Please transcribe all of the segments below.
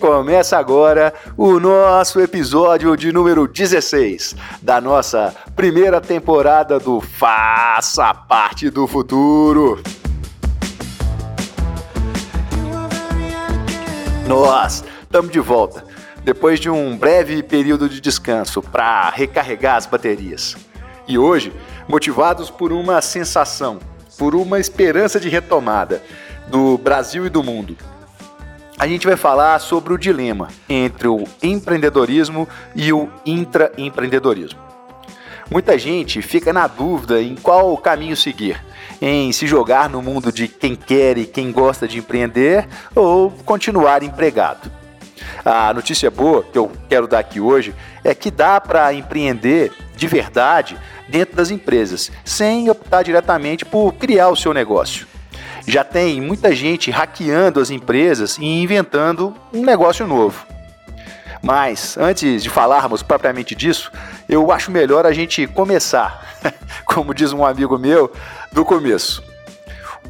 começa agora o nosso episódio de número 16 da nossa primeira temporada do Faça Parte do Futuro. Nós estamos de volta depois de um breve período de descanso para recarregar as baterias. E hoje, motivados por uma sensação, por uma esperança de retomada do Brasil e do mundo a gente vai falar sobre o dilema entre o empreendedorismo e o intraempreendedorismo. Muita gente fica na dúvida em qual caminho seguir, em se jogar no mundo de quem quer e quem gosta de empreender ou continuar empregado. A notícia boa que eu quero dar aqui hoje é que dá para empreender de verdade dentro das empresas, sem optar diretamente por criar o seu negócio. Já tem muita gente hackeando as empresas e inventando um negócio novo. Mas antes de falarmos propriamente disso, eu acho melhor a gente começar, como diz um amigo meu, do começo.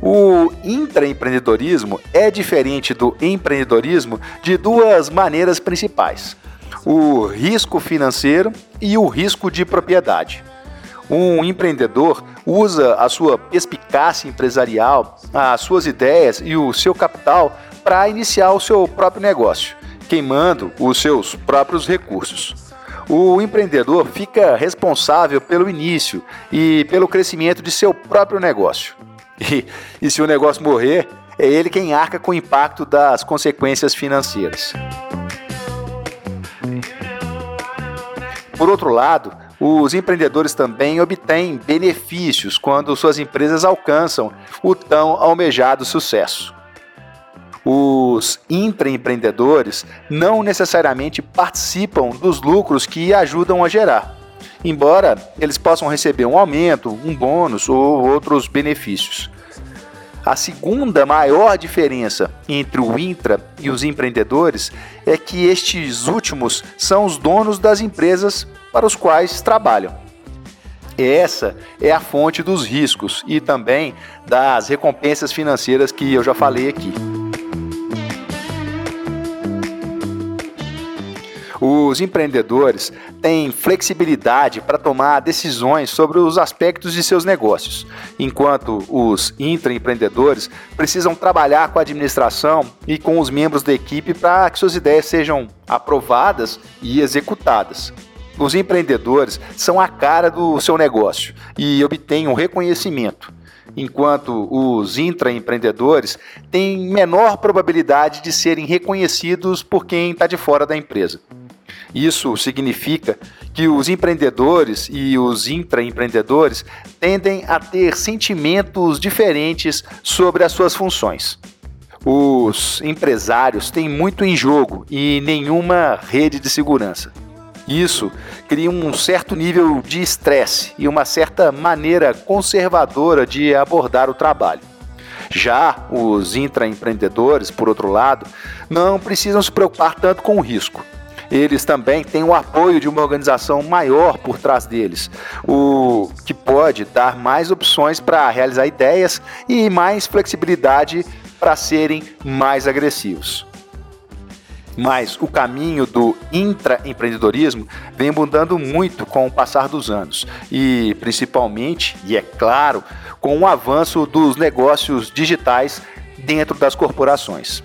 O intraempreendedorismo é diferente do empreendedorismo de duas maneiras principais: o risco financeiro e o risco de propriedade. Um empreendedor usa a sua perspicácia empresarial, as suas ideias e o seu capital para iniciar o seu próprio negócio, queimando os seus próprios recursos. O empreendedor fica responsável pelo início e pelo crescimento de seu próprio negócio. E, e se o negócio morrer, é ele quem arca com o impacto das consequências financeiras. Por outro lado, os empreendedores também obtêm benefícios quando suas empresas alcançam o tão almejado sucesso. Os intraempreendedores não necessariamente participam dos lucros que ajudam a gerar, embora eles possam receber um aumento, um bônus ou outros benefícios. A segunda maior diferença entre o intra e os empreendedores é que estes últimos são os donos das empresas para os quais trabalham. Essa é a fonte dos riscos e também das recompensas financeiras que eu já falei aqui. Os empreendedores têm flexibilidade para tomar decisões sobre os aspectos de seus negócios, enquanto os intraempreendedores precisam trabalhar com a administração e com os membros da equipe para que suas ideias sejam aprovadas e executadas. Os empreendedores são a cara do seu negócio e obtêm um reconhecimento, enquanto os intraempreendedores têm menor probabilidade de serem reconhecidos por quem está de fora da empresa. Isso significa que os empreendedores e os intraempreendedores tendem a ter sentimentos diferentes sobre as suas funções. Os empresários têm muito em jogo e nenhuma rede de segurança. Isso cria um certo nível de estresse e uma certa maneira conservadora de abordar o trabalho. Já os intraempreendedores, por outro lado, não precisam se preocupar tanto com o risco. Eles também têm o apoio de uma organização maior por trás deles, o que pode dar mais opções para realizar ideias e mais flexibilidade para serem mais agressivos. Mas o caminho do intraempreendedorismo vem mudando muito com o passar dos anos e, principalmente, e é claro, com o avanço dos negócios digitais dentro das corporações.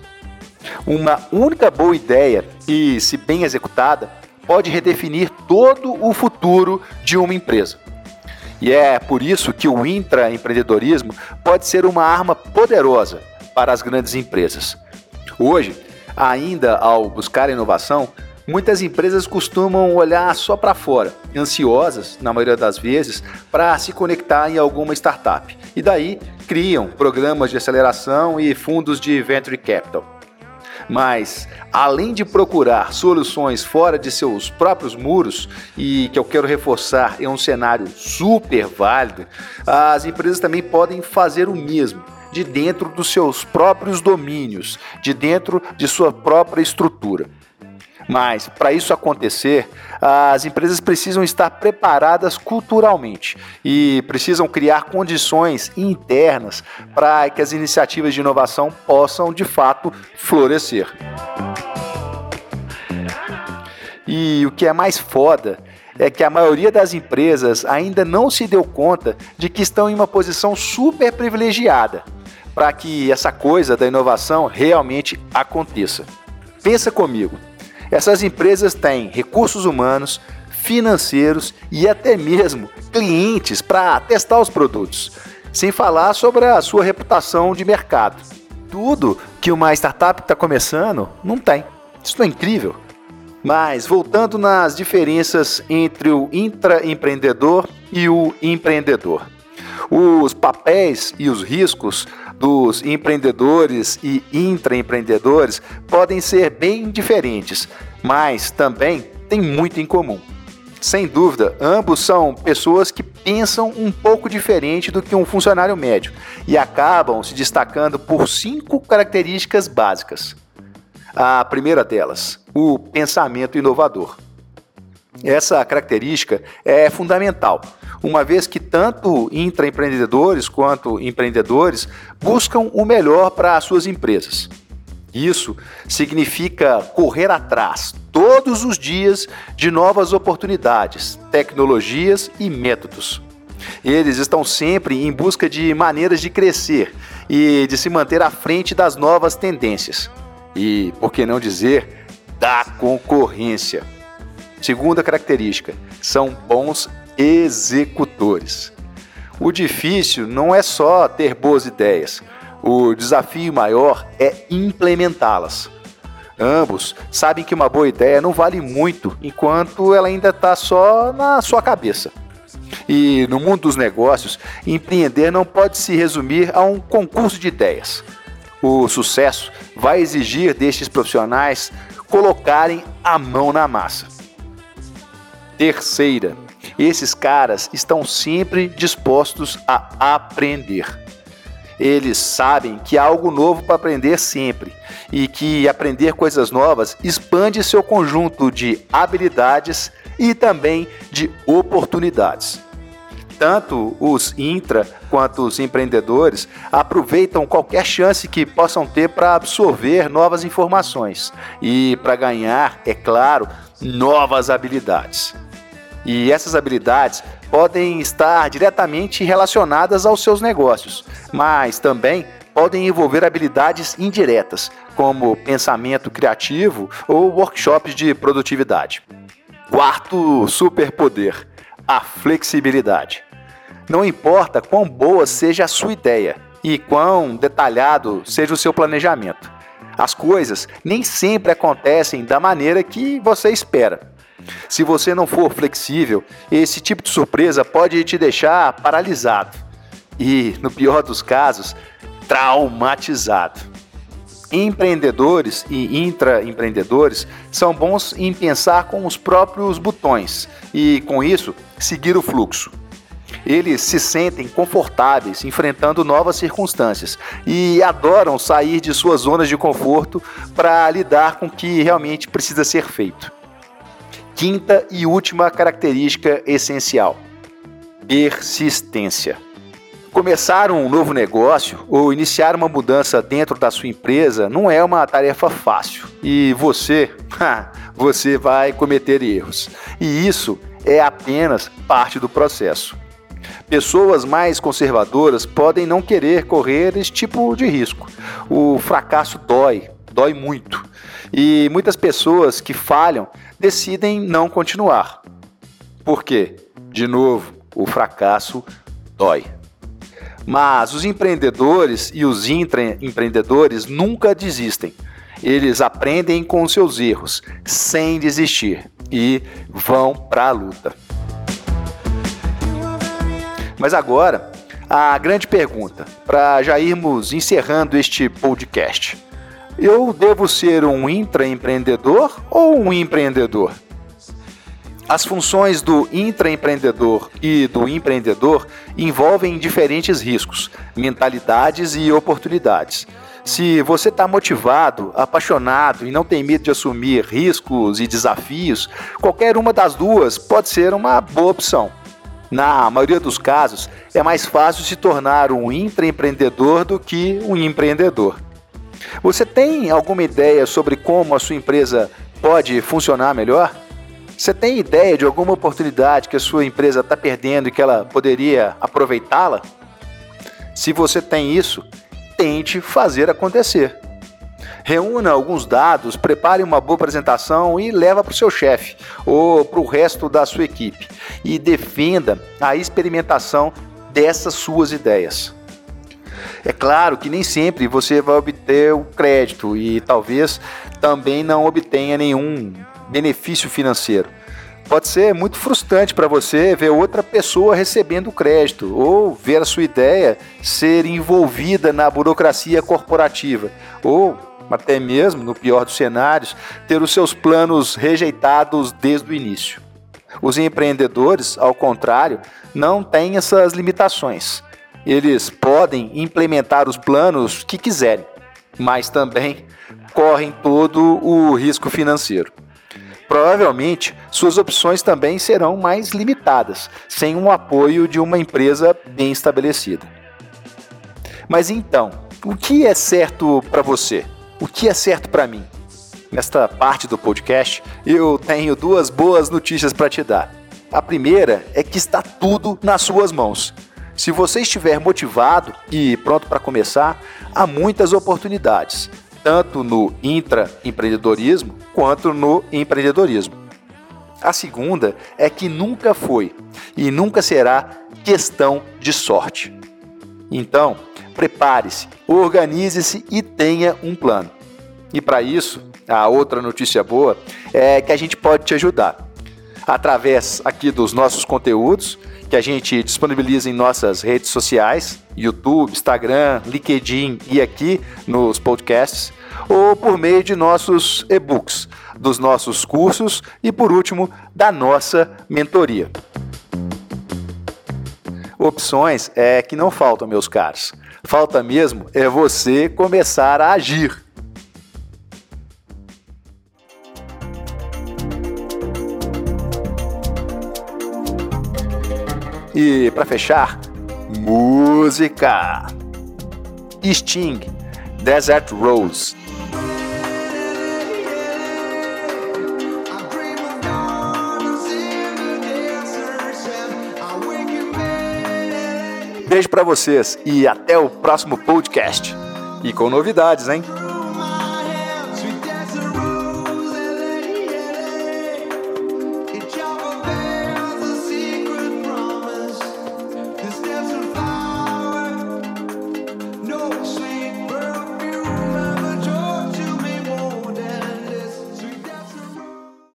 Uma única boa ideia e, se bem executada, pode redefinir todo o futuro de uma empresa. E é por isso que o intraempreendedorismo pode ser uma arma poderosa para as grandes empresas. Hoje, Ainda ao buscar inovação, muitas empresas costumam olhar só para fora, ansiosas, na maioria das vezes, para se conectar em alguma startup. E daí criam programas de aceleração e fundos de venture capital. Mas, além de procurar soluções fora de seus próprios muros, e que eu quero reforçar é um cenário super válido, as empresas também podem fazer o mesmo de dentro dos seus próprios domínios, de dentro de sua própria estrutura. Mas, para isso acontecer, as empresas precisam estar preparadas culturalmente e precisam criar condições internas para que as iniciativas de inovação possam de fato florescer. E o que é mais foda é que a maioria das empresas ainda não se deu conta de que estão em uma posição super privilegiada para que essa coisa da inovação realmente aconteça. Pensa comigo, essas empresas têm recursos humanos, financeiros e até mesmo clientes para testar os produtos, sem falar sobre a sua reputação de mercado. Tudo que uma startup está começando não tem. Isso é incrível? Mas voltando nas diferenças entre o intraempreendedor e o empreendedor. Os papéis e os riscos dos empreendedores e intraempreendedores podem ser bem diferentes, mas também têm muito em comum. Sem dúvida, ambos são pessoas que pensam um pouco diferente do que um funcionário médio e acabam se destacando por cinco características básicas. A primeira delas, o pensamento inovador. Essa característica é fundamental, uma vez que tanto intraempreendedores quanto empreendedores buscam o melhor para as suas empresas. Isso significa correr atrás todos os dias de novas oportunidades, tecnologias e métodos. Eles estão sempre em busca de maneiras de crescer e de se manter à frente das novas tendências. E, por que não dizer, da concorrência. Segunda característica: são bons executores. O difícil não é só ter boas ideias, o desafio maior é implementá-las. Ambos sabem que uma boa ideia não vale muito enquanto ela ainda está só na sua cabeça. E no mundo dos negócios, empreender não pode se resumir a um concurso de ideias. O sucesso vai exigir destes profissionais colocarem a mão na massa. Terceira, esses caras estão sempre dispostos a aprender. Eles sabem que há algo novo para aprender sempre e que aprender coisas novas expande seu conjunto de habilidades e também de oportunidades. Tanto os intra quanto os empreendedores aproveitam qualquer chance que possam ter para absorver novas informações e para ganhar, é claro, novas habilidades. E essas habilidades podem estar diretamente relacionadas aos seus negócios, mas também podem envolver habilidades indiretas, como pensamento criativo ou workshops de produtividade. Quarto superpoder: a flexibilidade. Não importa quão boa seja a sua ideia e quão detalhado seja o seu planejamento, as coisas nem sempre acontecem da maneira que você espera. Se você não for flexível, esse tipo de surpresa pode te deixar paralisado e, no pior dos casos, traumatizado. Empreendedores e intraempreendedores são bons em pensar com os próprios botões e, com isso, seguir o fluxo. Eles se sentem confortáveis enfrentando novas circunstâncias e adoram sair de suas zonas de conforto para lidar com o que realmente precisa ser feito. Quinta e última característica essencial: persistência. Começar um novo negócio ou iniciar uma mudança dentro da sua empresa não é uma tarefa fácil e você, você vai cometer erros. E isso é apenas parte do processo. Pessoas mais conservadoras podem não querer correr esse tipo de risco. O fracasso dói, dói muito. E muitas pessoas que falham decidem não continuar. Por quê? De novo, o fracasso dói. Mas os empreendedores e os intraempreendedores nunca desistem. Eles aprendem com seus erros, sem desistir, e vão para a luta. Mas agora, a grande pergunta, para já irmos encerrando este podcast. Eu devo ser um intraempreendedor ou um empreendedor? As funções do intraempreendedor e do empreendedor envolvem diferentes riscos, mentalidades e oportunidades. Se você está motivado, apaixonado e não tem medo de assumir riscos e desafios, qualquer uma das duas pode ser uma boa opção. Na maioria dos casos, é mais fácil se tornar um intraempreendedor do que um empreendedor. Você tem alguma ideia sobre como a sua empresa pode funcionar melhor? Você tem ideia de alguma oportunidade que a sua empresa está perdendo e que ela poderia aproveitá-la? Se você tem isso, tente fazer acontecer. Reúna alguns dados, prepare uma boa apresentação e leva para o seu chefe ou para o resto da sua equipe e defenda a experimentação dessas suas ideias. É claro que nem sempre você vai obter o crédito e talvez também não obtenha nenhum benefício financeiro. Pode ser muito frustrante para você ver outra pessoa recebendo crédito ou ver a sua ideia ser envolvida na burocracia corporativa ou até mesmo, no pior dos cenários, ter os seus planos rejeitados desde o início. Os empreendedores, ao contrário, não têm essas limitações. Eles podem implementar os planos que quiserem, mas também correm todo o risco financeiro. Provavelmente, suas opções também serão mais limitadas, sem o apoio de uma empresa bem estabelecida. Mas então, o que é certo para você? O que é certo para mim? Nesta parte do podcast, eu tenho duas boas notícias para te dar. A primeira é que está tudo nas suas mãos. Se você estiver motivado e pronto para começar, há muitas oportunidades, tanto no intraempreendedorismo quanto no empreendedorismo. A segunda é que nunca foi e nunca será questão de sorte. Então, prepare-se, organize-se e tenha um plano. E para isso, a outra notícia boa é que a gente pode te ajudar através aqui dos nossos conteúdos que a gente disponibiliza em nossas redes sociais, YouTube, Instagram, LinkedIn e aqui nos podcasts, ou por meio de nossos e-books, dos nossos cursos e por último, da nossa mentoria. Opções é que não faltam, meus caros. Falta mesmo é você começar a agir. E para fechar, música. Sting, Desert Rose. Beijo para vocês e até o próximo podcast. E com novidades, hein?